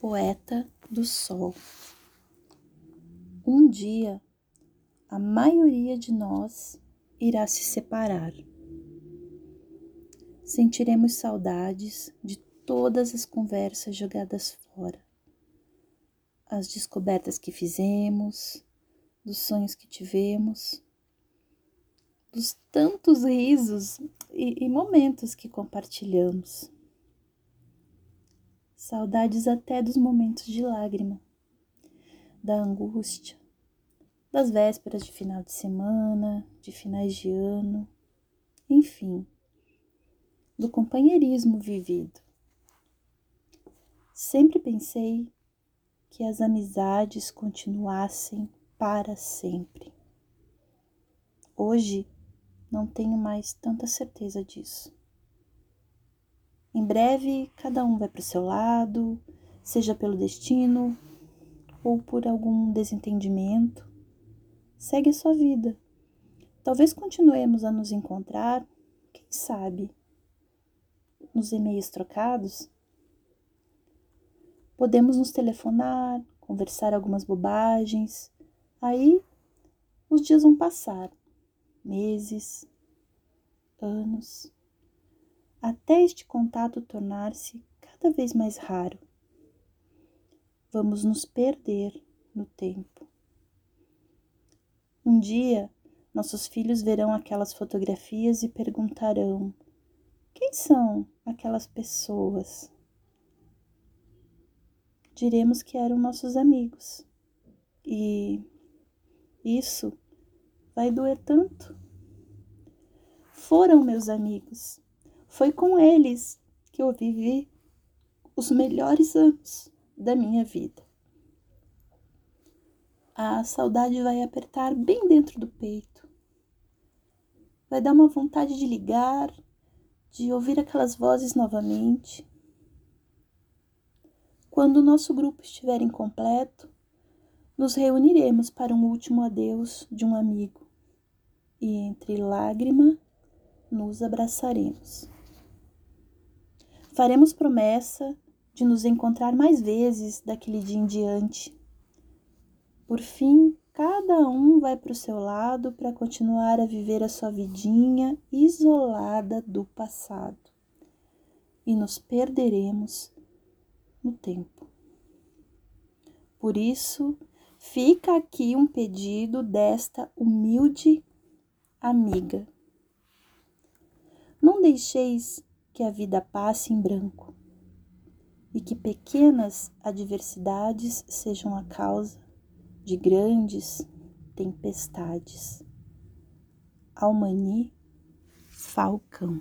Poeta do Sol. Um dia, a maioria de nós irá se separar. Sentiremos saudades de todas as conversas jogadas fora, as descobertas que fizemos, dos sonhos que tivemos, dos tantos risos e, e momentos que compartilhamos. Saudades até dos momentos de lágrima, da angústia, das vésperas de final de semana, de finais de ano, enfim, do companheirismo vivido. Sempre pensei que as amizades continuassem para sempre. Hoje não tenho mais tanta certeza disso. Em breve, cada um vai para o seu lado, seja pelo destino ou por algum desentendimento. Segue a sua vida. Talvez continuemos a nos encontrar, quem sabe, nos e-mails trocados. Podemos nos telefonar, conversar algumas bobagens. Aí os dias vão passar meses, anos, até este contato tornar-se cada vez mais raro. Vamos nos perder no tempo. Um dia, nossos filhos verão aquelas fotografias e perguntarão: quem são aquelas pessoas? Diremos que eram nossos amigos. E isso vai doer tanto. Foram meus amigos. Foi com eles que eu vivi os melhores anos da minha vida. A saudade vai apertar bem dentro do peito. Vai dar uma vontade de ligar, de ouvir aquelas vozes novamente. Quando o nosso grupo estiver incompleto, nos reuniremos para um último adeus de um amigo e entre lágrima nos abraçaremos. Faremos promessa de nos encontrar mais vezes daquele dia em diante. Por fim, cada um vai para o seu lado para continuar a viver a sua vidinha isolada do passado. E nos perderemos no tempo. Por isso, fica aqui um pedido desta humilde amiga. Não deixeis que a vida passe em branco e que pequenas adversidades sejam a causa de grandes tempestades. Almani Falcão